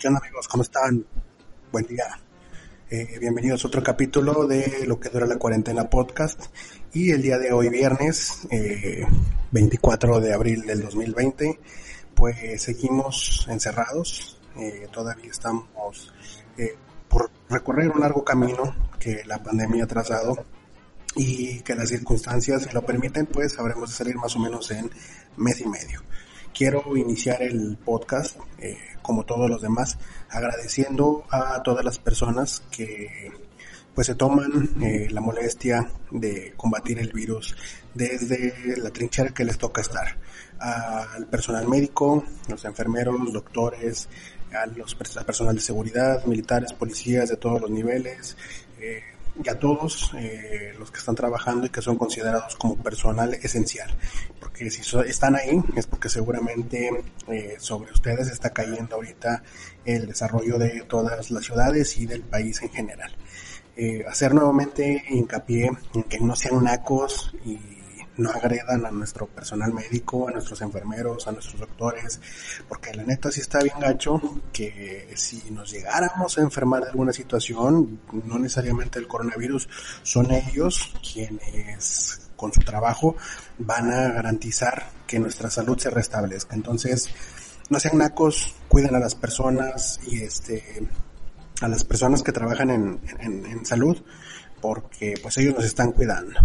¿Qué onda amigos? ¿Cómo están? Buen día. Eh, bienvenidos a otro capítulo de Lo que dura la cuarentena podcast. Y el día de hoy, viernes, 24 eh, de abril del 2020, pues seguimos encerrados. Eh, todavía estamos por recorrer un largo camino que la pandemia ha trazado y que las circunstancias, si lo permiten, pues habremos de salir más o menos en mes y medio. Quiero iniciar el podcast como todos los demás, agradeciendo a todas las personas que pues se toman eh, la molestia de combatir el virus desde la trinchera que les toca estar. Al personal médico, los enfermeros, doctores, a los personal de seguridad, militares, policías de todos los niveles, eh, y a todos eh, los que están trabajando y que son considerados como personal esencial. Porque si están ahí es porque seguramente eh, sobre ustedes está cayendo ahorita el desarrollo de todas las ciudades y del país en general. Eh, hacer nuevamente hincapié en que no sean nacos y no agredan a nuestro personal médico, a nuestros enfermeros, a nuestros doctores, porque la neta sí está bien gacho que si nos llegáramos a enfermar de alguna situación, no necesariamente el coronavirus, son ellos quienes con su trabajo van a garantizar que nuestra salud se restablezca. Entonces, no sean nacos, cuiden a las personas y este a las personas que trabajan en, en salud porque pues ellos nos están cuidando.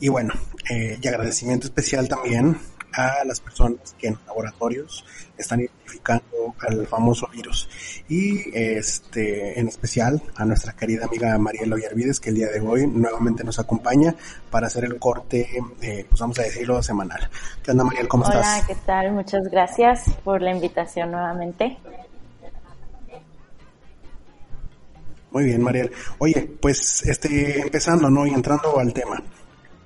Y bueno, eh, y agradecimiento especial también a las personas que en laboratorios están identificando al famoso virus. Y este, en especial a nuestra querida amiga Mariela Villarvides, que el día de hoy nuevamente nos acompaña para hacer el corte, eh, pues vamos a decirlo, semanal. ¿Qué onda, Mariel? ¿Cómo estás? Hola, ¿qué tal? Muchas gracias por la invitación nuevamente. Muy bien, Mariel. Oye, pues este, empezando, ¿no? Y entrando al tema.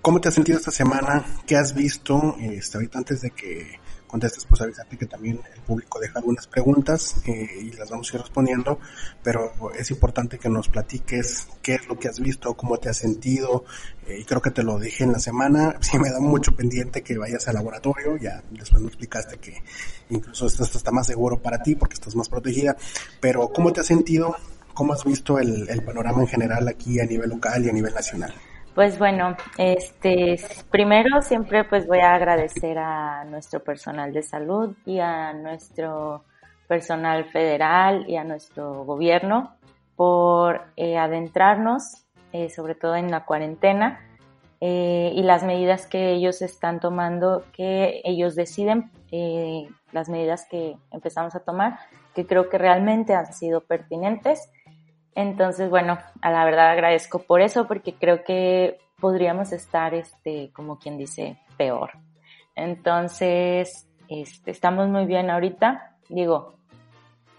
¿Cómo te has sentido esta semana? ¿Qué has visto? Este, ahorita antes de que contestes, pues avisarte que también el público deja algunas preguntas eh, y las vamos a ir respondiendo, pero es importante que nos platiques qué es lo que has visto, cómo te has sentido, eh, y creo que te lo dije en la semana, sí me da mucho pendiente que vayas al laboratorio, ya después me explicaste que incluso esto, está más seguro para ti porque estás más protegida, pero ¿cómo te has sentido? ¿Cómo has visto el, el panorama en general aquí a nivel local y a nivel nacional? Pues bueno, este, primero siempre pues voy a agradecer a nuestro personal de salud y a nuestro personal federal y a nuestro gobierno por eh, adentrarnos, eh, sobre todo en la cuarentena, eh, y las medidas que ellos están tomando, que ellos deciden, las medidas que empezamos a tomar, que creo que realmente han sido pertinentes entonces, bueno, a la verdad agradezco por eso porque creo que podríamos estar, este, como quien dice, peor. Entonces, este, estamos muy bien ahorita. Digo,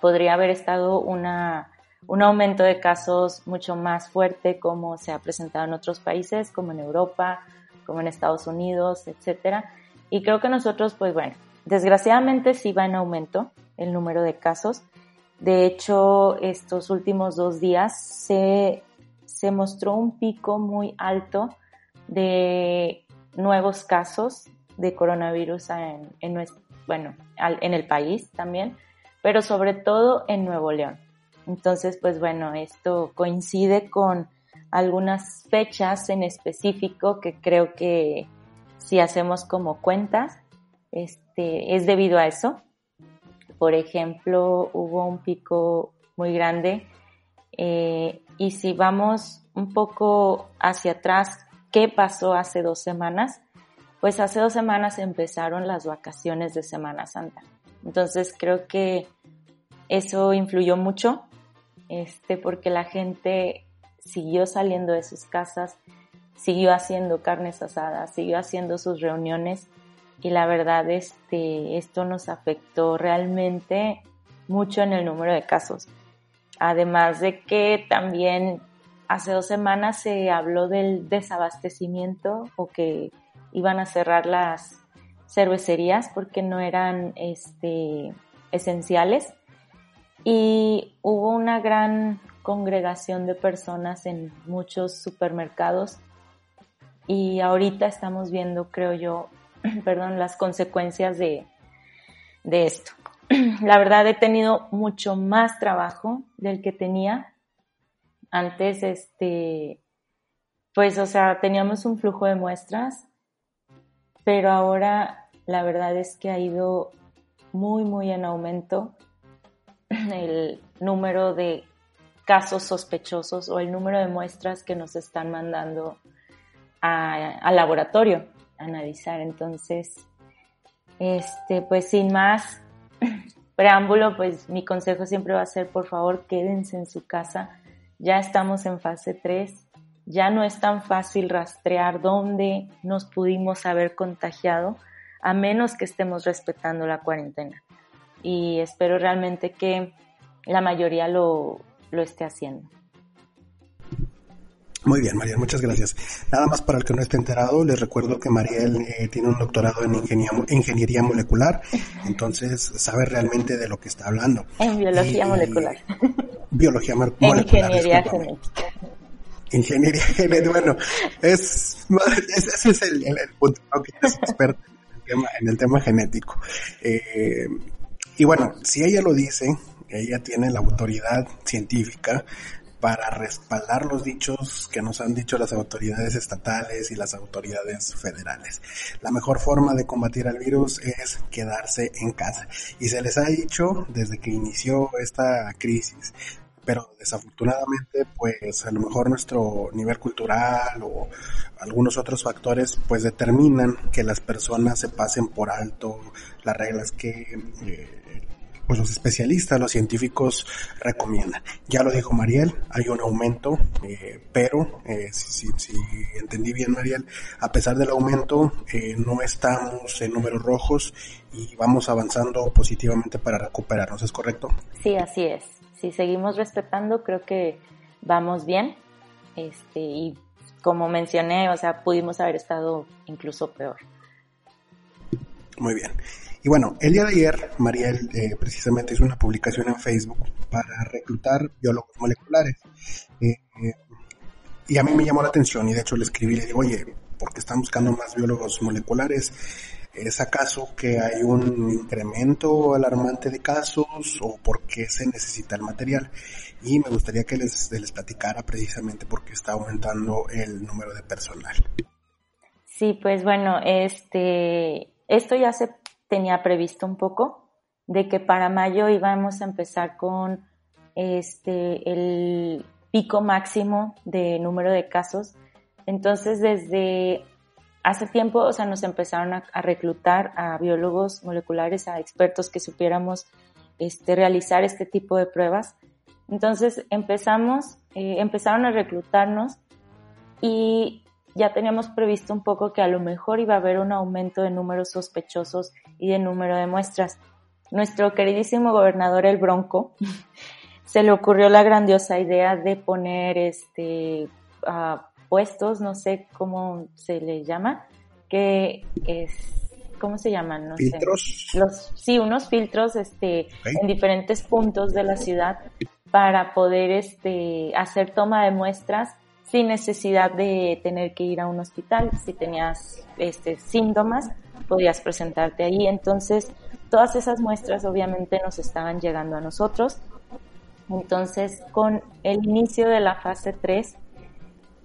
podría haber estado una, un aumento de casos mucho más fuerte como se ha presentado en otros países, como en Europa, como en Estados Unidos, etcétera. Y creo que nosotros, pues bueno, desgraciadamente sí va en aumento el número de casos, de hecho, estos últimos dos días se, se mostró un pico muy alto de nuevos casos de coronavirus en, en, bueno, en el país también, pero sobre todo en Nuevo León. Entonces, pues bueno, esto coincide con algunas fechas en específico que creo que si hacemos como cuentas, este, es debido a eso por ejemplo, hubo un pico muy grande. Eh, y si vamos un poco hacia atrás, ¿qué pasó hace dos semanas? Pues hace dos semanas empezaron las vacaciones de Semana Santa. Entonces creo que eso influyó mucho, este, porque la gente siguió saliendo de sus casas, siguió haciendo carnes asadas, siguió haciendo sus reuniones y la verdad este, esto nos afectó realmente mucho en el número de casos. Además de que también hace dos semanas se habló del desabastecimiento o que iban a cerrar las cervecerías porque no eran este, esenciales y hubo una gran congregación de personas en muchos supermercados y ahorita estamos viendo, creo yo, perdón, las consecuencias de, de esto. la verdad he tenido mucho más trabajo del que tenía. Antes, este, pues, o sea, teníamos un flujo de muestras, pero ahora la verdad es que ha ido muy, muy en aumento el número de casos sospechosos o el número de muestras que nos están mandando al laboratorio analizar. Entonces, este, pues sin más preámbulo, pues mi consejo siempre va a ser, por favor, quédense en su casa. Ya estamos en fase 3. Ya no es tan fácil rastrear dónde nos pudimos haber contagiado, a menos que estemos respetando la cuarentena. Y espero realmente que la mayoría lo, lo esté haciendo. Muy bien, Mariel, muchas gracias. Nada más para el que no esté enterado, les recuerdo que Mariel eh, tiene un doctorado en ingeniería, molecular, entonces sabe realmente de lo que está hablando. En biología molecular. Biología molecular. Ingeniería genética. Ingeniería genética, bueno, es, ese es el, punto, que es experto en el tema, genético. Eh, y bueno, si ella lo dice, ella tiene la autoridad científica para respaldar los dichos que nos han dicho las autoridades estatales y las autoridades federales. La mejor forma de combatir al virus es quedarse en casa. Y se les ha dicho desde que inició esta crisis, pero desafortunadamente pues a lo mejor nuestro nivel cultural o algunos otros factores pues determinan que las personas se pasen por alto las reglas que eh, pues los especialistas, los científicos recomiendan. Ya lo dijo Mariel, hay un aumento, eh, pero eh, si, si, entendí bien Mariel, a pesar del aumento eh, no estamos en números rojos y vamos avanzando positivamente para recuperarnos, ¿es correcto? Sí, así es. Si seguimos respetando, creo que vamos bien. Este, y como mencioné, o sea, pudimos haber estado incluso peor. Muy bien. Y bueno, el día de ayer, Mariel eh, precisamente hizo una publicación en Facebook para reclutar biólogos moleculares. Eh, y a mí me llamó la atención y de hecho le escribí y le digo, oye, ¿por qué están buscando más biólogos moleculares? ¿Es acaso que hay un incremento alarmante de casos o por qué se necesita el material? Y me gustaría que les, les platicara precisamente por qué está aumentando el número de personal. Sí, pues bueno, este, esto ya se tenía previsto un poco de que para mayo íbamos a empezar con este el pico máximo de número de casos. Entonces, desde hace tiempo, o sea, nos empezaron a, reclutar a biólogos moleculares, a expertos que supiéramos este, realizar este tipo de pruebas. Entonces, empezamos, eh, empezaron a reclutarnos y ya teníamos previsto un poco que a lo mejor iba a haber un aumento de números sospechosos y de número de muestras. Nuestro queridísimo gobernador el Bronco se le ocurrió la grandiosa idea de poner este puestos, no sé cómo se le llama, que es ¿cómo se llaman? No ¿Filtros? Los, sí, unos filtros este, en diferentes puntos de la ciudad para poder este, hacer toma de muestras sin necesidad de tener que ir a un hospital. Si tenías este, síntomas, podías presentarte ahí. Entonces, todas esas muestras obviamente nos estaban llegando a nosotros. Entonces, con el inicio de la fase 3,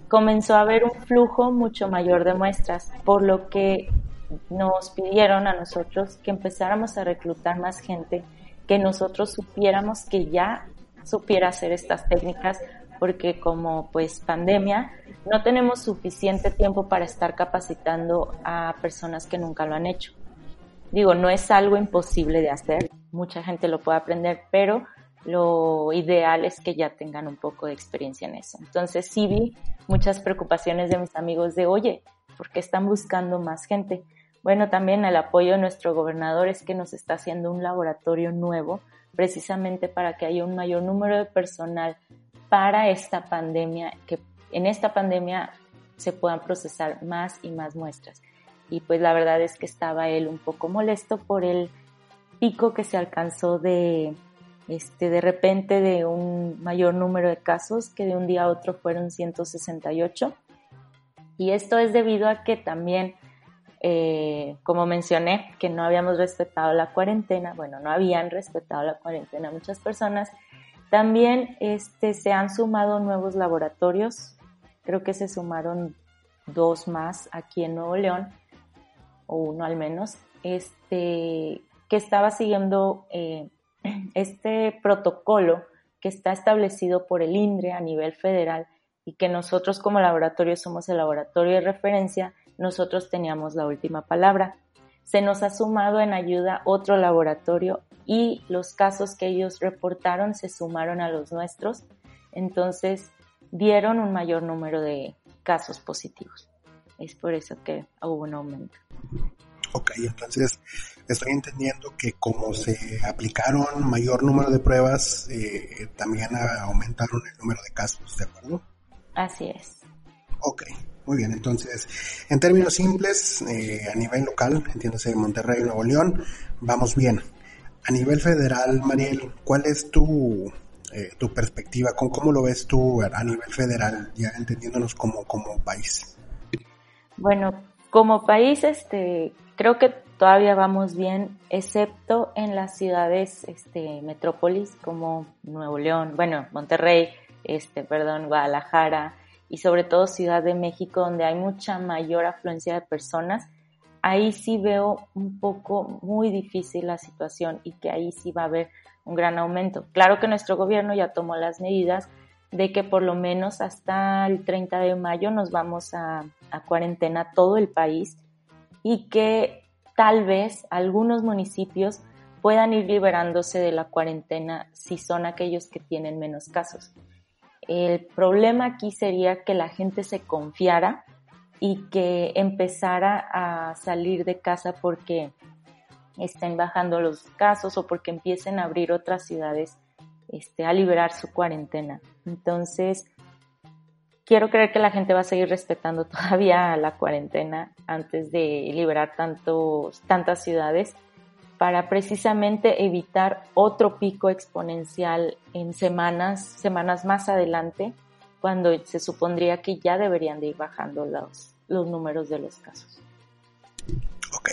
comenzó a haber un flujo mucho mayor de muestras, por lo que nos pidieron a nosotros que empezáramos a reclutar más gente, que nosotros supiéramos que ya supiera hacer estas técnicas porque como pues pandemia no tenemos suficiente tiempo para estar capacitando a personas que nunca lo han hecho. Digo, no es algo imposible de hacer, mucha gente lo puede aprender, pero lo ideal es que ya tengan un poco de experiencia en eso. Entonces sí vi muchas preocupaciones de mis amigos de, oye, ¿por qué están buscando más gente? Bueno, también el apoyo de nuestro gobernador es que nos está haciendo un laboratorio nuevo precisamente para que haya un mayor número de personal para esta pandemia, que en esta pandemia se puedan procesar más y más muestras. Y pues la verdad es que estaba él un poco molesto por el pico que se alcanzó de, este, de repente de un mayor número de casos, que de un día a otro fueron 168. Y esto es debido a que también eh, como mencioné, que no habíamos respetado la cuarentena, bueno, no habían respetado la cuarentena muchas personas, también este, se han sumado nuevos laboratorios, creo que se sumaron dos más aquí en Nuevo León, o uno al menos, este, que estaba siguiendo eh, este protocolo que está establecido por el INDRE a nivel federal y que nosotros como laboratorio somos el laboratorio de referencia, nosotros teníamos la última palabra. Se nos ha sumado en ayuda otro laboratorio y los casos que ellos reportaron se sumaron a los nuestros, entonces dieron un mayor número de casos positivos. Es por eso que hubo un aumento. Ok, entonces estoy entendiendo que como se aplicaron mayor número de pruebas, eh, también aumentaron el número de casos, ¿de acuerdo? Así es. Ok, muy bien. Entonces, en términos simples, eh, a nivel local, entiéndase Monterrey, Nuevo León, vamos bien. A nivel federal, Mariel, ¿cuál es tu, eh, tu perspectiva? ¿Cómo, ¿Cómo, lo ves tú a nivel federal, ya entendiéndonos como, como país? Bueno, como país, este, creo que todavía vamos bien, excepto en las ciudades, este, metrópolis como Nuevo León, bueno, Monterrey, este, perdón, Guadalajara y sobre todo Ciudad de México, donde hay mucha mayor afluencia de personas. Ahí sí veo un poco muy difícil la situación y que ahí sí va a haber un gran aumento. Claro que nuestro gobierno ya tomó las medidas de que por lo menos hasta el 30 de mayo nos vamos a, cuarentena todo el país y que tal vez algunos municipios puedan ir liberándose de la cuarentena si son aquellos que tienen menos casos. El problema aquí sería que la gente se confiara y que empezara a salir de casa porque estén bajando los casos o porque empiecen a abrir otras ciudades este, a liberar su cuarentena. Entonces, quiero creer que la gente va a seguir respetando todavía la cuarentena antes de liberar tantos, tantas ciudades para precisamente evitar otro pico exponencial en semanas, semanas más adelante, cuando se supondría que ya deberían de ir bajando los, los números de los casos. Ok.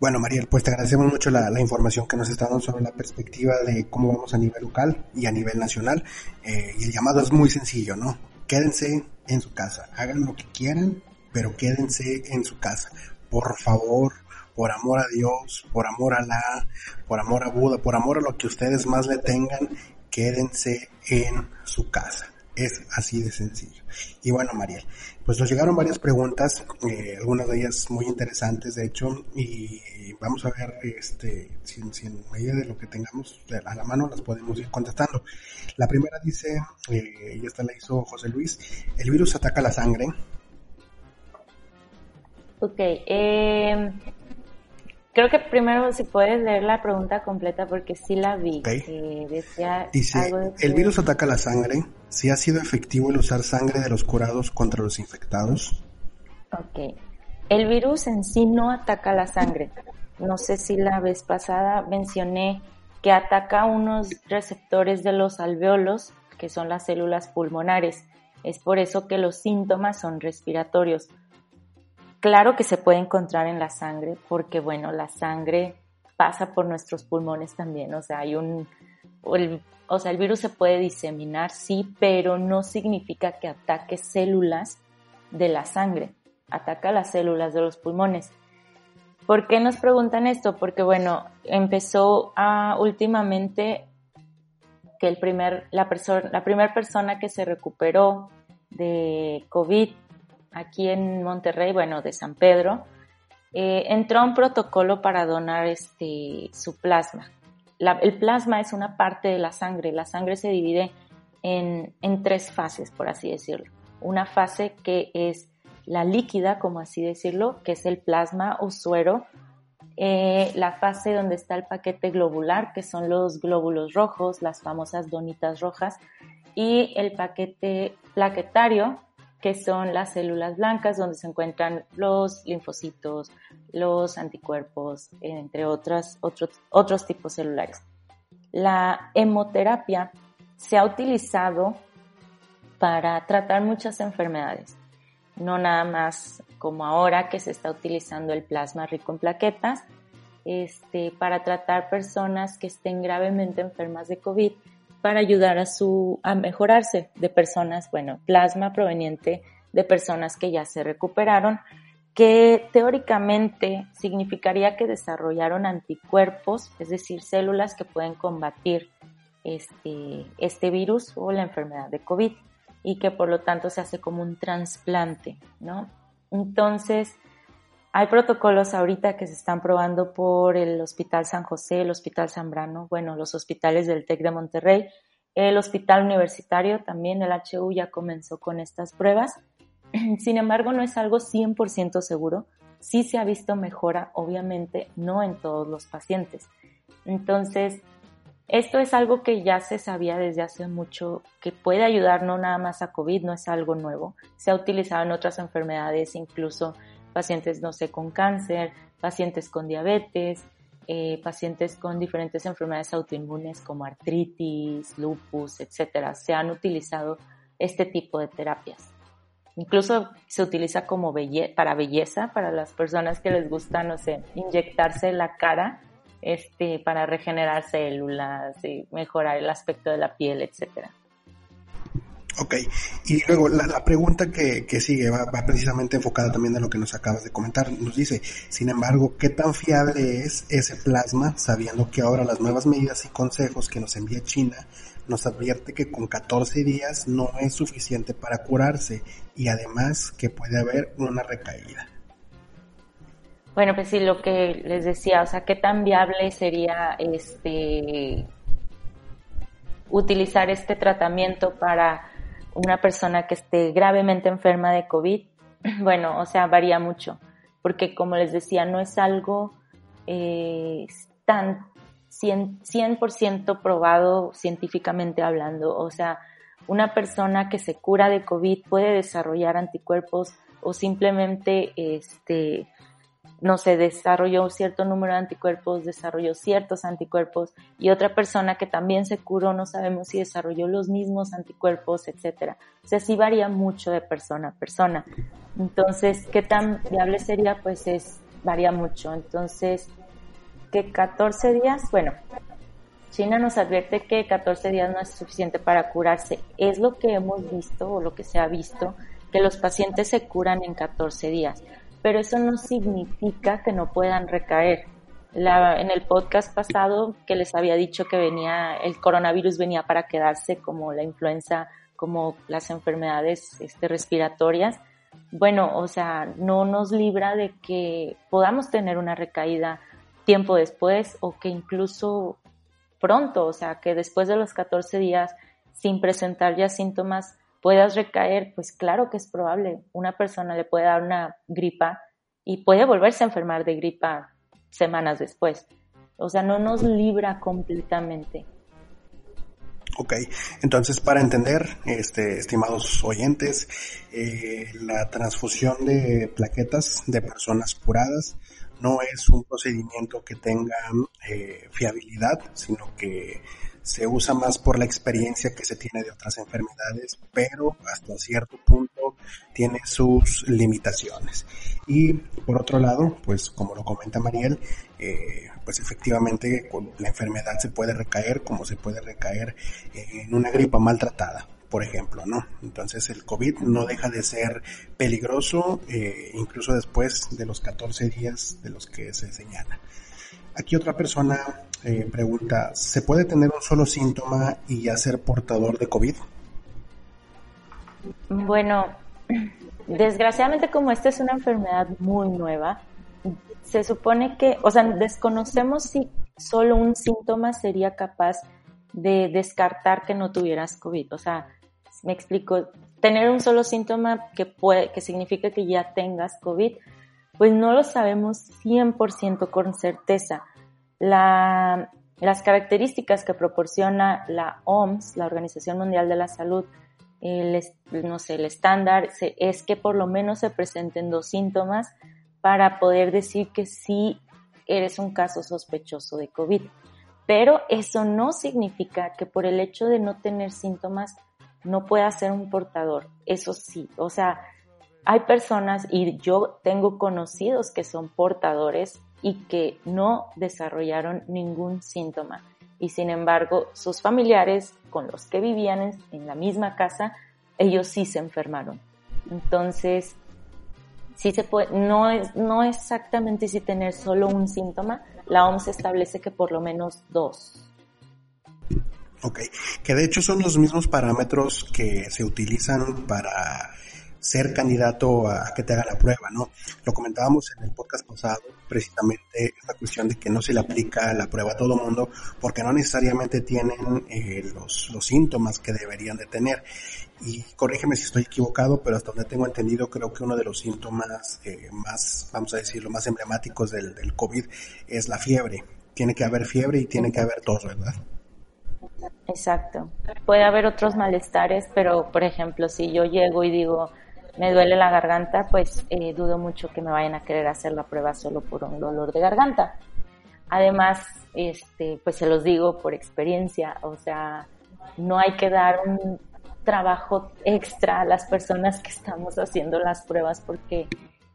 Bueno, Mariel, pues te agradecemos mucho la, información que nos está dando sobre la perspectiva de cómo vamos a nivel local y a nivel nacional. Eh, y el llamado es muy sencillo, ¿no? Quédense en su casa, hagan lo que quieran, pero quédense en su casa. Por favor, por amor a Dios, por amor a la, por amor a Buda, por amor a lo que ustedes más le tengan, quédense en su casa. Es así de sencillo. Y bueno, Mariel, pues nos llegaron varias preguntas, eh, algunas de ellas muy interesantes, de hecho, y vamos a ver este, si, en medida de lo que tengamos a la mano las podemos ir contestando. La primera dice, eh, y esta la hizo José Luis, el virus ataca la sangre. Ok, eh, Creo que primero si puedes leer la pregunta completa porque sí la vi. decía Dice, ¿el virus ataca la sangre? ¿Si ha sido efectivo el usar sangre de los curados contra los infectados? Ok. El virus en sí no ataca la sangre. No sé si la vez pasada mencioné que ataca unos receptores de los alveolos, que son las células pulmonares. Es por eso que los síntomas son respiratorios Claro que se puede encontrar en la sangre porque, bueno, la sangre pasa por nuestros pulmones también, o sea, hay un, o sea, el virus se puede diseminar, sí, pero no significa que ataque células de la sangre, ataca las células de los pulmones. ¿Por qué nos preguntan esto? Porque, bueno, empezó a, últimamente que el primer, la, la primera persona que se recuperó de COVID aquí en Monterrey, bueno, de San Pedro, eh, entró un protocolo para donar este, su plasma. el plasma es una parte de la sangre. La sangre se divide en, tres fases, por así decirlo. Una fase que es la líquida, como así decirlo, que es el plasma o suero. Eh, la fase donde está el paquete globular, que son los glóbulos rojos, las famosas donitas rojas, y el paquete plaquetario, que son las células blancas, donde se encuentran los linfocitos, los anticuerpos, entre otras, otros, otros tipos celulares. La hemoterapia se ha utilizado para tratar muchas enfermedades, no nada más como ahora que se está utilizando el plasma rico en plaquetas, este, para tratar personas que estén gravemente enfermas de COVID, para ayudar a su, a mejorarse de personas, bueno, plasma proveniente de personas que ya se recuperaron, que teóricamente significaría que desarrollaron anticuerpos, es decir, células que pueden combatir este, este virus o la enfermedad de COVID y que por lo tanto se hace como un trasplante, ¿no? Entonces, hay protocolos ahorita que se están probando por el Hospital San José, el Hospital Zambrano, bueno, los hospitales del TEC de Monterrey, el Hospital Universitario también, el HU ya comenzó con estas pruebas. Sin embargo, no es algo 100% seguro. Sí se ha visto mejora, obviamente, no en todos los pacientes. Entonces, esto es algo que ya se sabía desde hace mucho, que puede ayudar no nada más a COVID, no es algo nuevo. Se ha utilizado en otras enfermedades, incluso pacientes, no sé, con cáncer, pacientes con diabetes, eh, pacientes con diferentes enfermedades autoinmunes como artritis, lupus, etcétera. Se han utilizado este tipo de terapias. Incluso se utiliza como para belleza, para las personas que les gusta, no sé, inyectarse la cara este, para regenerar células y mejorar el aspecto de la piel, etcétera. Ok, y luego la, pregunta que, sigue va, precisamente enfocada también en lo que nos acabas de comentar. Nos dice, sin embargo, ¿qué tan fiable es ese plasma sabiendo que ahora las nuevas medidas y consejos que nos envía China nos advierte que con 14 días no es suficiente para curarse y además que puede haber una recaída? Bueno, pues sí, lo que les decía, o sea, qué tan viable sería este utilizar este tratamiento para una persona que esté gravemente enferma de COVID. Bueno, o sea, varía mucho, porque como les decía, no es algo eh, tan 100%, probado científicamente hablando. O sea, una persona que se cura de COVID puede desarrollar anticuerpos o simplemente este, no sé, desarrolló un cierto número de anticuerpos, desarrolló ciertos anticuerpos y otra persona que también se curó, no sabemos si desarrolló los mismos anticuerpos, etcétera. O sea, sí varía mucho de persona a persona. Entonces, ¿qué tan viable sería? Pues es, varía mucho. Entonces, que 14 días, bueno, China nos advierte que 14 días no es suficiente para curarse. Es lo que hemos visto o lo que se ha visto, que los pacientes se curan en 14 días pero eso no significa que no puedan recaer. La, en el podcast pasado que les había dicho que venía, el coronavirus venía para quedarse como la influenza, como las enfermedades este, respiratorias. Bueno, o sea, no nos libra de que podamos tener una recaída tiempo después o que incluso pronto, o sea, que después de los 14 días sin presentar ya síntomas puedas recaer, pues claro que es probable. Una persona le puede dar una gripa y puede volverse a enfermar de gripa semanas después. O sea, no nos libra completamente. Ok, entonces para entender, este, estimados oyentes, eh, la transfusión de plaquetas de personas curadas no es un procedimiento que tenga eh, fiabilidad, sino que se usa más por la experiencia que se tiene de otras enfermedades, pero hasta cierto punto tiene sus limitaciones. Y por otro lado, pues como lo comenta Mariel, eh, pues efectivamente la enfermedad se puede recaer como se puede recaer en una gripa maltratada por ejemplo, ¿no? Entonces el COVID no deja de ser peligroso eh, incluso después de los 14 días de los que se señala. Aquí otra persona eh, pregunta, ¿se puede tener un solo síntoma y ya ser portador de COVID? Bueno, desgraciadamente como esta es una enfermedad muy nueva, se supone que, o sea, desconocemos si solo un síntoma sería capaz de descartar que no tuvieras COVID. O sea, me explico, tener un solo síntoma que puede, que significa que ya tengas COVID, pues no lo sabemos 100% con certeza. La, las características que proporciona la OMS, la Organización Mundial de la Salud, el, no sé, el estándar es que por lo menos se presenten dos síntomas para poder decir que sí eres un caso sospechoso de COVID. Pero eso no significa que por el hecho de no tener síntomas no pueda ser un portador. Eso sí, o sea, hay personas y yo tengo conocidos que son portadores y que no desarrollaron ningún síntoma. Y sin embargo, sus familiares con los que vivían en, la misma casa, ellos sí se enfermaron. Entonces, sí se puede, no es, no exactamente si tener solo un síntoma, la OMS establece que por lo menos dos. Ok, que de hecho son los mismos parámetros que se utilizan para ser candidato a que te haga la prueba, ¿no? Lo comentábamos en el podcast pasado, precisamente esta cuestión de que no se le aplica la prueba a todo mundo porque no necesariamente tienen eh, los, los síntomas que deberían de tener. Y corrígeme si estoy equivocado, pero hasta donde tengo entendido, creo que uno de los síntomas eh, más, vamos a decirlo, más emblemáticos del, del COVID es la fiebre. Tiene que haber fiebre y tiene que haber tos, ¿verdad? Exacto. Puede haber otros malestares, pero por ejemplo, si yo llego y digo, me duele la garganta, pues eh, dudo mucho que me vayan a querer hacer la prueba solo por un dolor de garganta. Además, este, pues se los digo por experiencia, o sea, no hay que dar un trabajo extra a las personas que estamos haciendo las pruebas porque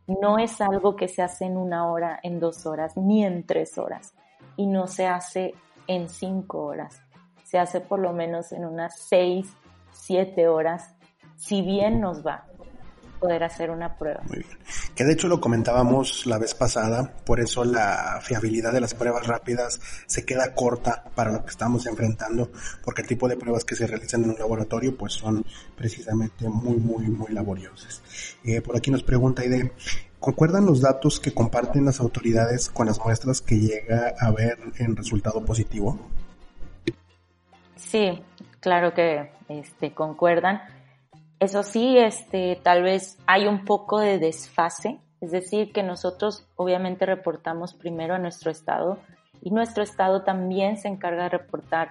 no es algo que se hace en una hora, en dos horas, ni en tres horas, y no se hace en cinco horas, se hace por lo menos en unas seis, siete horas, si bien nos va poder hacer una prueba. Muy bien. Que de hecho lo comentábamos la vez pasada, por eso la fiabilidad de las pruebas rápidas se queda corta para lo que estamos enfrentando, porque el tipo de pruebas que se realizan en un laboratorio pues son precisamente muy, muy, muy laboriosas. Eh, por aquí nos pregunta Ide, ¿concuerdan los datos que comparten las autoridades con las muestras que llega a haber en resultado positivo? Sí, claro que este, concuerdan eso sí, este, tal vez hay un poco de desfase, es decir, que nosotros obviamente reportamos primero a nuestro estado y nuestro estado también se encarga de reportar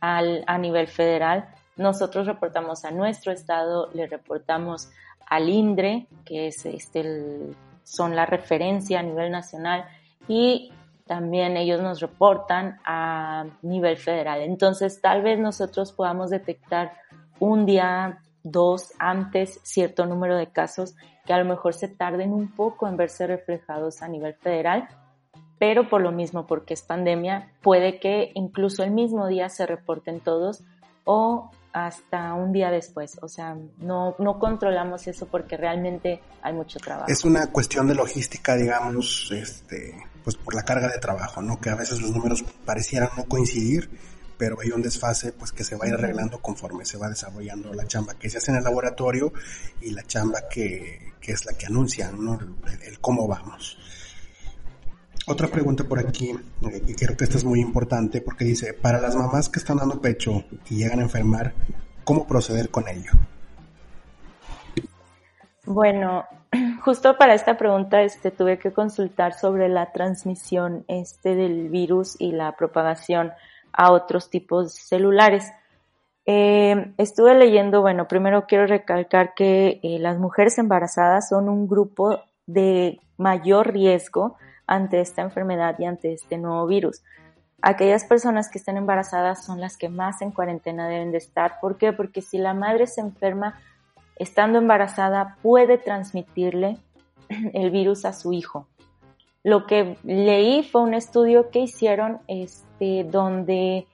al, a nivel federal. Nosotros reportamos a nuestro estado, le reportamos al INDRE, que es este, son la referencia a nivel nacional, y también ellos nos reportan a nivel federal. Entonces, tal vez nosotros podamos detectar un día dos antes cierto número de casos que a lo mejor se tarden un poco en verse reflejados a nivel federal, pero por lo mismo, porque es pandemia, puede que incluso el mismo día se reporten todos o hasta un día después. O sea, no, no controlamos eso porque realmente hay mucho trabajo. Es una cuestión de logística, digamos, este, pues por la carga de trabajo, ¿no? Que a veces los números parecieran no coincidir pero hay un desfase pues que se va a ir arreglando conforme se va desarrollando la chamba que se hace en el laboratorio y la chamba que, es la que anuncian, ¿no? el, cómo vamos. Otra pregunta por aquí, eh, y creo que esta es muy importante porque dice, para las mamás que están dando pecho y llegan a enfermar, ¿cómo proceder con ello? Bueno, justo para esta pregunta este, tuve que consultar sobre la transmisión este, del virus y la propagación a otros tipos celulares. Eh, estuve leyendo, bueno, primero quiero recalcar que eh, las mujeres embarazadas son un grupo de mayor riesgo ante esta enfermedad y ante este nuevo virus. Aquellas personas que estén embarazadas son las que más en cuarentena deben de estar. ¿Por qué? Porque si la madre se enferma estando embarazada puede transmitirle el virus a su hijo. Lo que leí fue un estudio que hicieron este, donde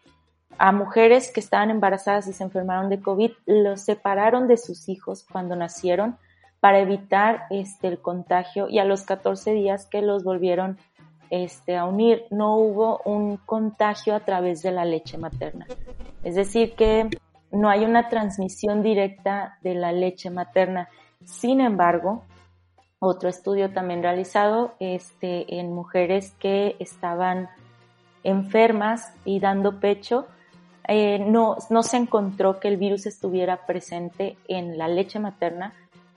a mujeres que estaban embarazadas y se enfermaron de COVID los separaron de sus hijos cuando nacieron para evitar este, el contagio y a los 14 días que los volvieron este, a unir no hubo un contagio a través de la leche materna. Es decir, que no hay una transmisión directa de la leche materna. Sin embargo, otro estudio también realizado este, en mujeres que estaban enfermas y dando pecho, eh, no, no se encontró que el virus estuviera presente en la leche materna,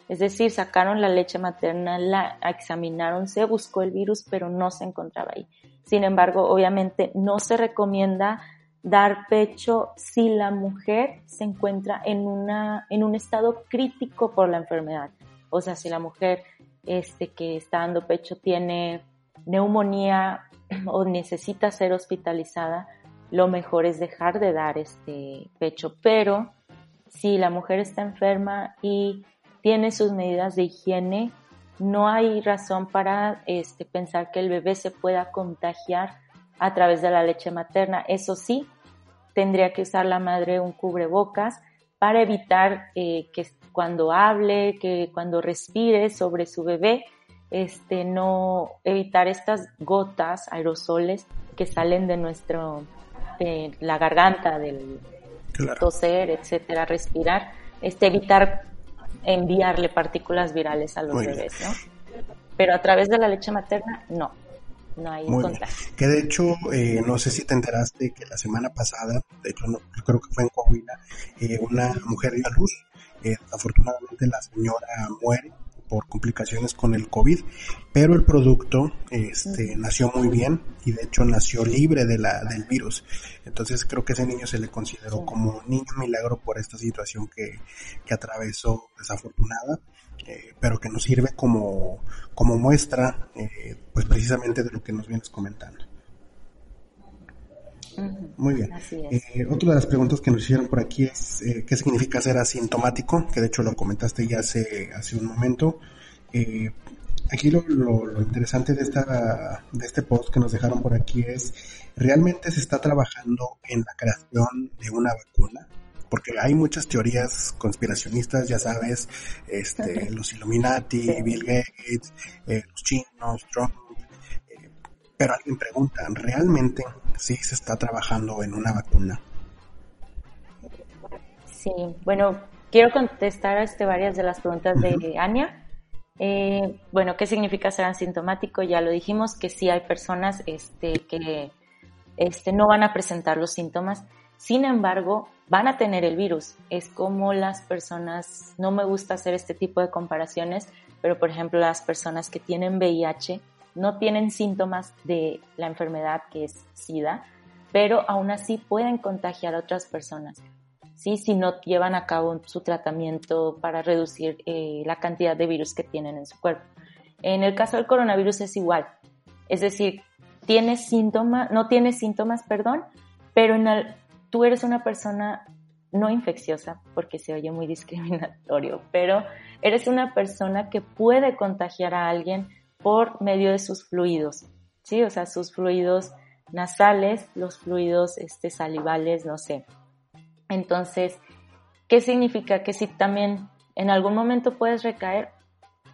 es decir, sacaron la leche materna, la examinaron, se buscó el virus, pero no se encontraba ahí. Sin embargo, obviamente no se recomienda dar pecho si la mujer se encuentra en, una, en un estado crítico por la enfermedad. O sea, si la mujer este, que está dando pecho tiene neumonía o necesita ser hospitalizada, lo mejor es dejar de dar este pecho. Pero si la mujer está enferma y tiene sus medidas de higiene, no hay razón para este, pensar que el bebé se pueda contagiar a través de la leche materna. Eso sí, tendría que usar la madre un cubrebocas para evitar eh, que cuando hable, que cuando respire sobre su bebé, este, no evitar estas gotas, aerosoles que salen de nuestro, de la garganta, del toser, etcétera, respirar, este, evitar enviarle partículas virales a los bebés, ¿no? Pero a través de la leche materna, no. No hay contagio. Que de hecho, eh, no sé si te enteraste que la semana pasada, de hecho, no, creo que fue en Coahuila, eh, una mujer dio a luz. Eh, afortunadamente la señora muere por complicaciones con el COVID, pero el producto este, nació muy bien y de hecho nació libre de la, del virus. Entonces creo que ese niño se le consideró como niño milagro por esta situación que, que atravesó desafortunada, eh, pero que nos sirve como, como muestra eh, pues precisamente de lo que nos vienes comentando. Muy bien. Eh, otra de las preguntas que nos hicieron por aquí es eh, qué significa ser asintomático, que de hecho lo comentaste ya hace, hace un momento. Eh, aquí lo, lo, interesante de, esta, de este post que nos dejaron por aquí es, ¿realmente se está trabajando en la creación de una vacuna? Porque hay muchas teorías conspiracionistas, ya sabes, este, los Illuminati, Bill Gates, los chinos, Trump, pero alguien pregunta, ¿realmente sí se está trabajando en una vacuna? Sí, bueno, quiero contestar este, varias de las preguntas de Ania. Eh, bueno, ¿qué significa ser asintomático? Ya lo dijimos, que sí hay personas este, que este, no van a presentar los síntomas, sin embargo, van a tener el virus. Es como las personas, no me gusta hacer este tipo de comparaciones, pero por ejemplo las personas que tienen VIH, no tienen síntomas de la enfermedad que es SIDA, pero aún así pueden contagiar a otras personas. ¿sí? si no llevan a cabo su tratamiento para reducir eh, la cantidad de virus que tienen en su cuerpo. En el caso del coronavirus es igual, es decir, tienes síntomas, no tienes síntomas, perdón, pero en el, tú eres una persona no infecciosa, porque se oye muy discriminatorio, pero eres una persona que puede contagiar a alguien por medio de sus fluidos, ¿sí? O sea, sus fluidos nasales, los fluidos este, salivales, no sé. Entonces, ¿qué significa? Que si también en algún momento puedes recaer,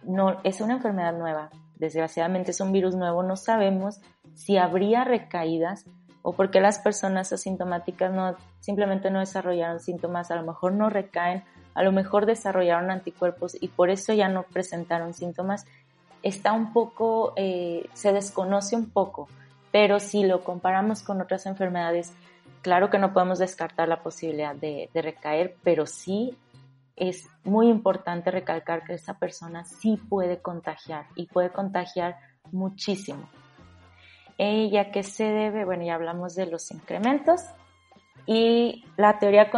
no, es una enfermedad nueva, desgraciadamente es un virus nuevo, no sabemos si habría recaídas o porque las personas asintomáticas no, simplemente no desarrollaron síntomas, a lo mejor no recaen, a lo mejor desarrollaron anticuerpos y por eso ya no presentaron síntomas está un poco, eh, se desconoce un poco, pero si lo comparamos con otras enfermedades, claro que no podemos descartar la posibilidad de, recaer, pero sí es muy importante recalcar que esta persona sí puede contagiar y puede contagiar muchísimo. ¿Ella que se debe? Bueno, ya hablamos de los incrementos y la teoría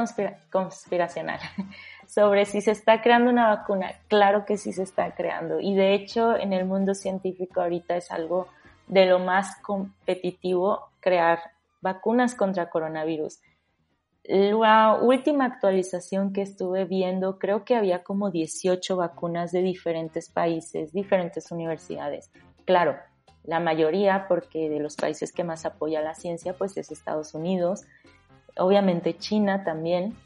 conspiracional. sobre si se está creando una vacuna. Claro que sí se está creando y de hecho en el mundo científico ahorita es algo de lo más competitivo crear vacunas contra coronavirus. La última actualización que estuve viendo, creo que había como 18 vacunas de diferentes países, diferentes universidades. Claro, la mayoría, porque de los países que más apoya la ciencia, pues es Estados Unidos, obviamente China también,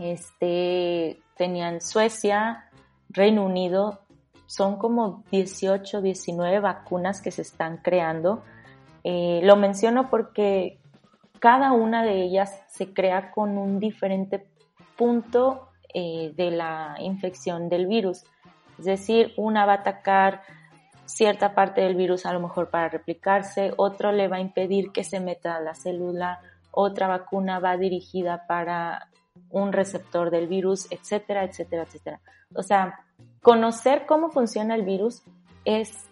este, tenían Suecia, Reino Unido, son como 18, 19 vacunas que se están creando. Eh, lo menciono porque cada una de ellas se crea con un diferente punto eh, de la infección del virus. Es decir, una va a atacar cierta parte del virus a lo mejor para replicarse, otro le va a impedir que se meta la célula, otra vacuna va dirigida para un receptor del virus, etcétera, etcétera, etcétera. O sea, conocer cómo funciona el virus es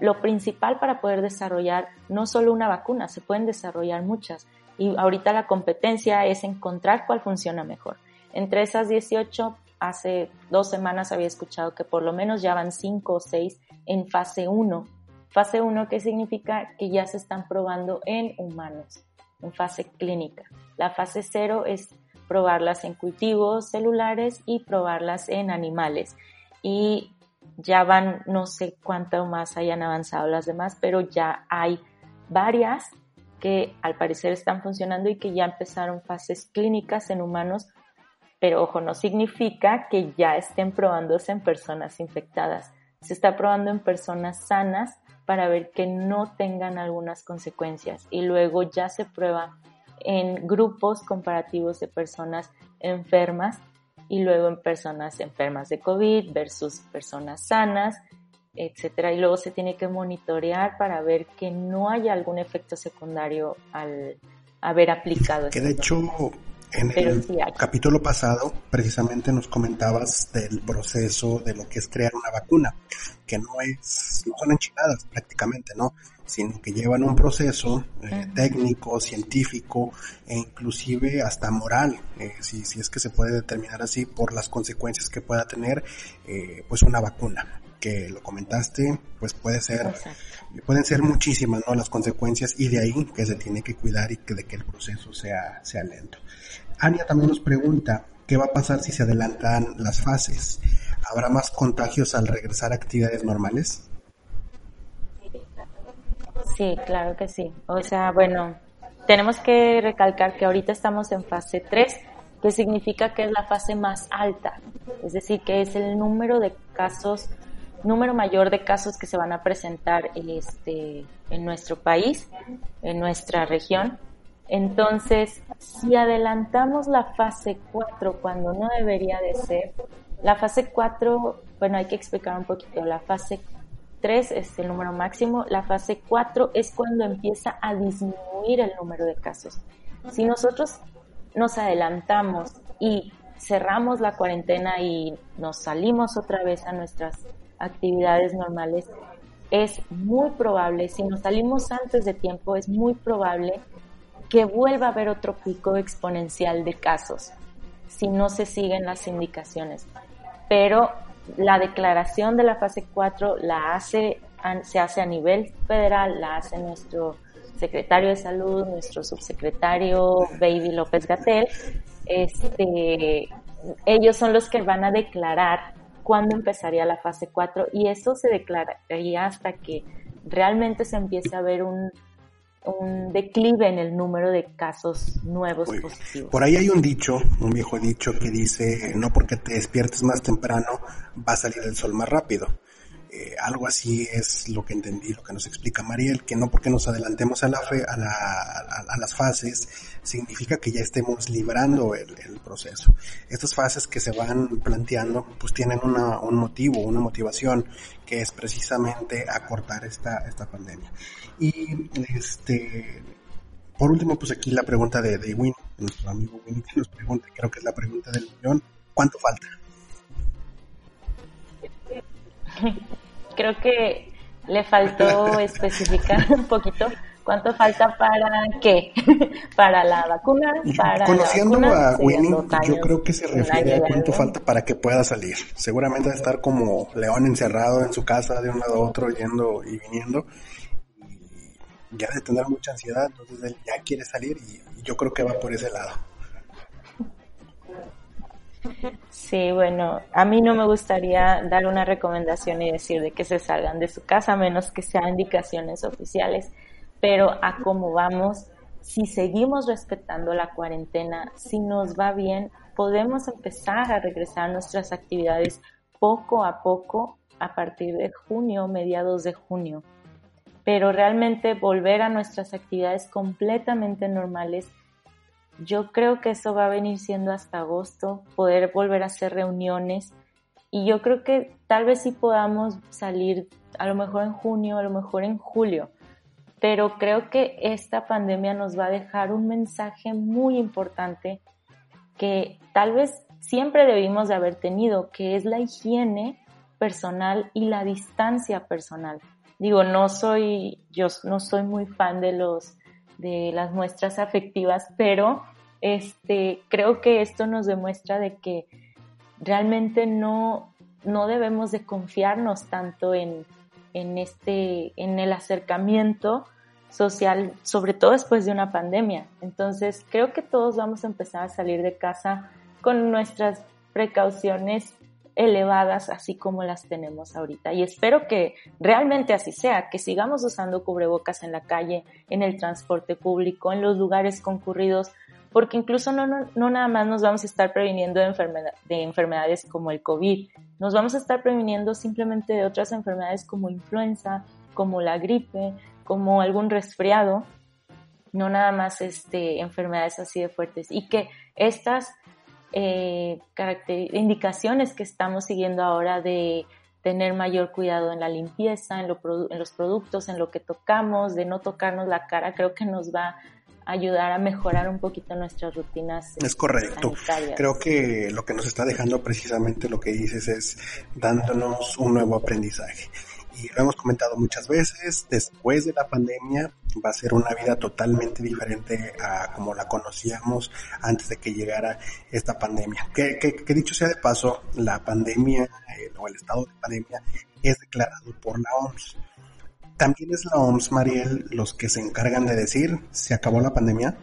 lo principal para poder desarrollar no solo una vacuna, se pueden desarrollar muchas. Y ahorita la competencia es encontrar cuál funciona mejor. Entre esas 18, hace dos semanas había escuchado que por lo menos ya van 5 o 6 en fase 1. Fase 1, ¿qué significa? Que ya se están probando en humanos, en fase clínica. La fase 0 es probarlas en cultivos celulares y probarlas en animales. y ya van, no sé cuánto más hayan avanzado las demás, pero ya hay varias que al parecer están funcionando y que ya empezaron fases clínicas en humanos, pero ojo, no significa que ya estén probándose en personas infectadas. Se está probando en personas sanas para ver que no tengan algunas consecuencias y luego ya se prueba en grupos comparativos de personas enfermas y luego en personas enfermas de COVID versus personas sanas, etcétera. Y luego se tiene que monitorear para ver que no haya algún efecto secundario al haber aplicado. Que de hecho, en el capítulo pasado, precisamente nos comentabas del proceso de lo que es crear una vacuna, que no es, no son enchiladas prácticamente, ¿no? Sino que llevan un proceso eh, técnico, científico e inclusive hasta moral, eh, si, si es que se puede determinar así, por las consecuencias que pueda tener, eh, pues una vacuna que lo comentaste, pues puede ser, pueden ser muchísimas, ¿no? Las consecuencias y de ahí que se tiene que cuidar y que de que el proceso sea, sea lento. Ania también nos pregunta, ¿qué va a pasar si se adelantan las fases? ¿Habrá más contagios al regresar a actividades normales? Sí, claro que sí. O sea, bueno, tenemos que recalcar que ahorita estamos en fase 3, que significa que es la fase más alta, es decir, que es el número de casos número mayor de casos que se van a presentar este, en nuestro país, en nuestra región. Entonces, si adelantamos la fase 4 cuando no debería de ser, la fase 4, bueno, hay que explicar un poquito, la fase 3 es el número máximo, la fase 4 es cuando empieza a disminuir el número de casos. Si nosotros nos adelantamos y cerramos la cuarentena y nos salimos otra vez a nuestras actividades normales, es muy probable, si nos salimos antes de tiempo, es muy probable que vuelva a haber otro pico exponencial de casos si no se siguen las indicaciones. Pero la declaración de la fase 4 la hace, se hace a nivel federal, la hace nuestro secretario de salud, nuestro subsecretario Baby López Gatel. Este, ellos son los que van a declarar cuándo empezaría la fase 4 y eso se declararía hasta que realmente se empiece a ver un, un declive en el número de casos nuevos positivos. Por ahí hay un dicho, un viejo dicho que dice, no porque te despiertes más temprano va a salir el sol más rápido. Eh, algo así es lo que entendí, lo que nos explica Mariel, que no porque nos adelantemos a, la fe, a, la, las fases significa que ya estemos librando el, el, proceso. Estas fases que se van planteando pues tienen una, un motivo, una motivación que es precisamente acortar esta, esta pandemia. Y este, por último pues aquí la pregunta de, de Win, nuestro amigo Win, que nos pregunta, creo que es la pregunta del millón, ¿cuánto falta? creo que le faltó especificar un poquito cuánto falta para qué, para la vacuna, para Conociendo a Winnie, yo creo que se refiere a cuánto falta para que pueda salir. Seguramente va a estar como león encerrado en su casa de un lado a otro yendo y viniendo. Y ya de tener mucha ansiedad, entonces él ya quiere salir y yo creo que va por ese lado. Sí, bueno, a mí no me gustaría dar una recomendación y decir de que se salgan de su casa, a menos que sean indicaciones oficiales, pero a cómo vamos, si seguimos respetando la cuarentena, si nos va bien, podemos empezar a regresar a nuestras actividades poco a poco a partir de junio, mediados de junio. Pero realmente volver a nuestras actividades completamente normales yo creo que eso va a venir siendo hasta agosto, poder volver a hacer reuniones y yo creo que tal vez sí podamos salir a lo mejor en junio, a lo mejor en julio, pero creo que esta pandemia nos va a dejar un mensaje muy importante que tal vez siempre debimos de haber tenido, que es la higiene personal y la distancia personal. Digo, no soy, yo no soy muy fan de los de las muestras afectivas, pero este, creo que esto nos demuestra de que realmente no, no debemos de confiarnos tanto en, en, este, en el acercamiento social, sobre todo después de una pandemia. Entonces, creo que todos vamos a empezar a salir de casa con nuestras precauciones elevadas así como las tenemos ahorita. Y espero que realmente así sea, que sigamos usando cubrebocas en la calle, en el transporte público, en los lugares concurridos, porque incluso no, no, nada más nos vamos a estar previniendo de, de enfermedades como el COVID, nos vamos a estar previniendo simplemente de otras enfermedades como influenza, como la gripe, como algún resfriado, no nada más este, enfermedades así de fuertes. Y que estas eh, indicaciones que estamos siguiendo ahora de tener mayor cuidado en la limpieza, en, en, los productos, en lo que tocamos, de no tocarnos la cara, creo que nos va a ayudar a mejorar un poquito nuestras rutinas. Es correcto. Creo que lo que nos está dejando precisamente lo que dices es dándonos un nuevo aprendizaje y lo hemos comentado muchas veces, después de la pandemia va a ser una vida totalmente diferente a como la conocíamos antes de que llegara esta pandemia. Que, que, dicho sea de paso, la pandemia eh, o el estado de pandemia es declarado por la OMS. También es la OMS, Mariel, los que se encargan de decir, ¿se acabó la pandemia?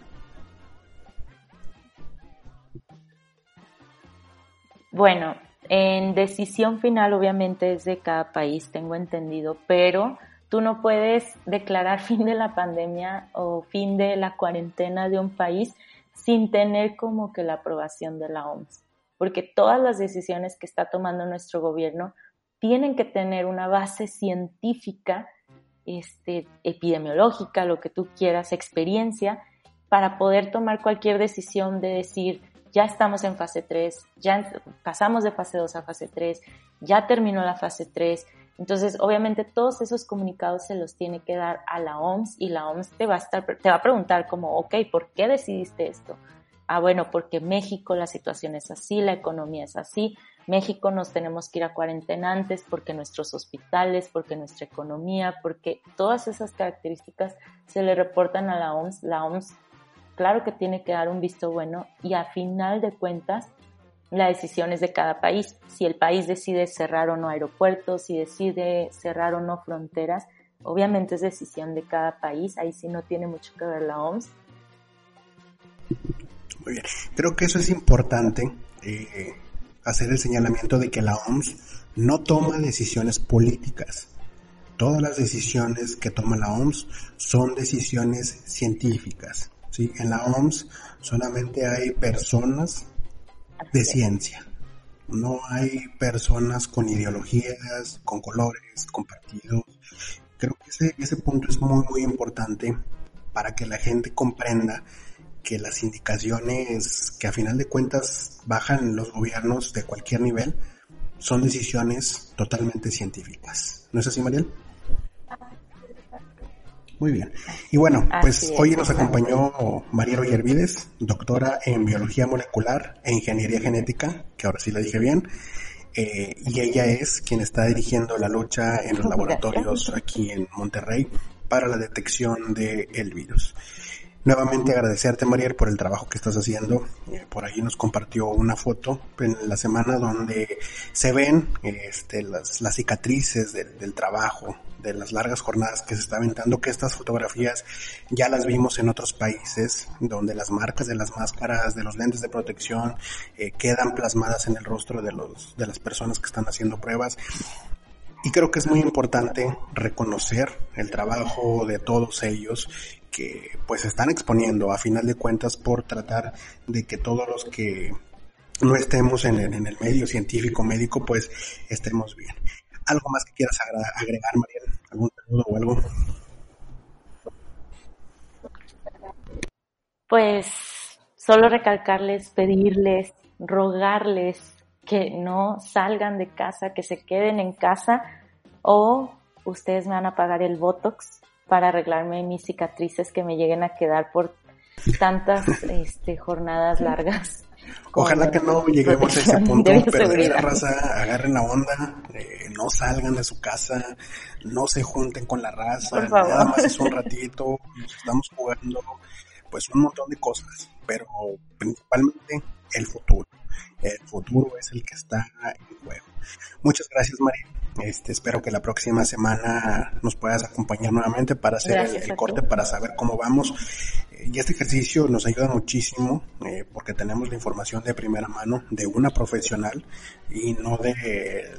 Bueno, en decisión final, obviamente, es de cada país, tengo entendido, pero tú no puedes declarar fin de la pandemia o fin de la cuarentena de un país sin tener como que la aprobación de la OMS, porque todas las decisiones que está tomando nuestro gobierno tienen que tener una base científica, este, epidemiológica, lo que tú quieras, experiencia, para poder tomar cualquier decisión de decir, ya estamos en fase 3, ya pasamos de fase 2 a fase 3, ya terminó la fase 3. Entonces, obviamente, todos esos comunicados se los tiene que dar a la OMS y la OMS te va a, estar, te va a preguntar como, ok, ¿por qué decidiste esto? Ah, bueno, porque México la situación es así, la economía es así. México nos tenemos que ir a cuarentena antes porque nuestros hospitales, porque nuestra economía, porque todas esas características se le reportan a la OMS. La OMS claro que tiene que dar un visto bueno y a final de cuentas la decisión es de cada país. Si el país decide cerrar o no aeropuertos, si decide cerrar o no fronteras, obviamente es decisión de cada país, ahí sí no tiene mucho que ver la OMS. Muy bien, creo que eso es importante, eh, hacer el señalamiento de que la OMS no toma decisiones políticas. Todas las decisiones que toma la OMS son decisiones científicas. ¿sí? En la OMS solamente hay personas de ciencia. No hay personas con ideologías, con colores, con partidos. Creo que ese, ese punto es muy, muy importante para que la gente comprenda que las indicaciones que a final de cuentas bajan los gobiernos de cualquier nivel son decisiones totalmente científicas. ¿No es así, Mariel? Muy bien. Y bueno, pues hoy nos acompañó María Yervides, doctora en biología molecular e ingeniería genética, que ahora sí la dije bien. Eh, y ella es quien está dirigiendo la lucha en los laboratorios aquí en Monterrey para la detección del virus. Nuevamente agradecerte, Mariel, por el trabajo que estás haciendo. Eh, por ahí nos compartió una foto en la semana donde se ven este, las, las cicatrices del, trabajo, de las largas jornadas que se está aventando, que estas fotografías ya las vimos en otros países, donde las marcas de las máscaras, de los lentes de protección, eh, quedan plasmadas en el rostro de, los, de las personas que están haciendo pruebas. Y creo que es muy importante reconocer el trabajo de todos ellos que pues están exponiendo a final de cuentas por tratar de que todos los que no estemos en el, en el medio científico médico pues estemos bien. ¿Algo más que quieras agregar, María? ¿Algún saludo o algo? Pues solo recalcarles, pedirles, rogarles que no salgan de casa, que se queden en casa o ustedes me van a pagar el Botox para arreglarme mis cicatrices que me lleguen a quedar por tantas este, jornadas largas. Ojalá que no lleguemos a ese punto, pero de la raza agarren la onda, eh, no salgan de su casa, no se junten con la raza, nada más es un ratito, nos estamos jugando pues un montón de cosas, pero principalmente el futuro. El futuro es el que está en juego. Muchas gracias, María. Este, espero que la próxima semana nos puedas acompañar nuevamente para hacer el, corte, para saber cómo vamos. y este ejercicio nos ayuda muchísimo eh, porque tenemos la información de primera mano de una profesional y no de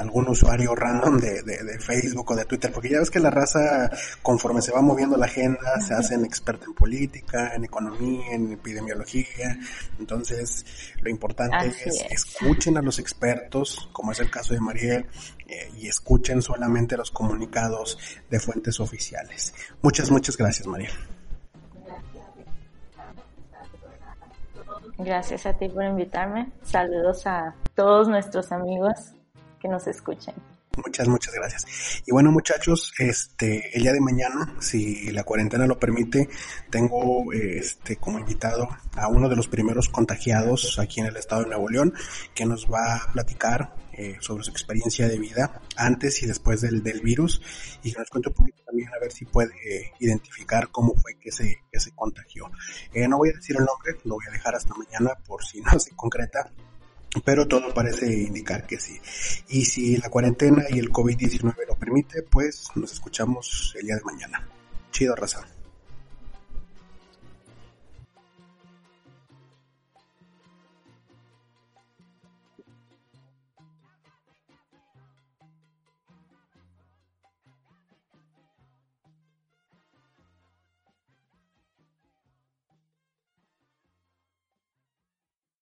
algún usuario random de, de, Facebook o de Twitter, porque ya ves que la raza, conforme se va moviendo la agenda, se hacen experta en política, en economía, en epidemiología. Entonces, lo importante es, escuchen a los expertos, como es el caso de Mariel, eh, y escuchen solamente los comunicados de fuentes oficiales. Muchas, muchas gracias, Mariel. Gracias a ti por invitarme. Saludos a todos nuestros amigos que nos escuchen. Muchas, muchas gracias. Y bueno, muchachos, este, el día de mañana, si la cuarentena lo permite, tengo este como invitado a uno de los primeros contagiados aquí en el estado de Nuevo León, que nos va a platicar eh, sobre su experiencia de vida antes y después del, del virus y que nos cuente un poquito también a ver si puede identificar cómo fue que se, que se contagió. Eh, no voy a decir el nombre, lo voy a dejar hasta mañana por si no se concreta pero todo parece indicar que sí. Y si la cuarentena y el COVID-19 lo permite, pues nos escuchamos el día de mañana. Chido, raza.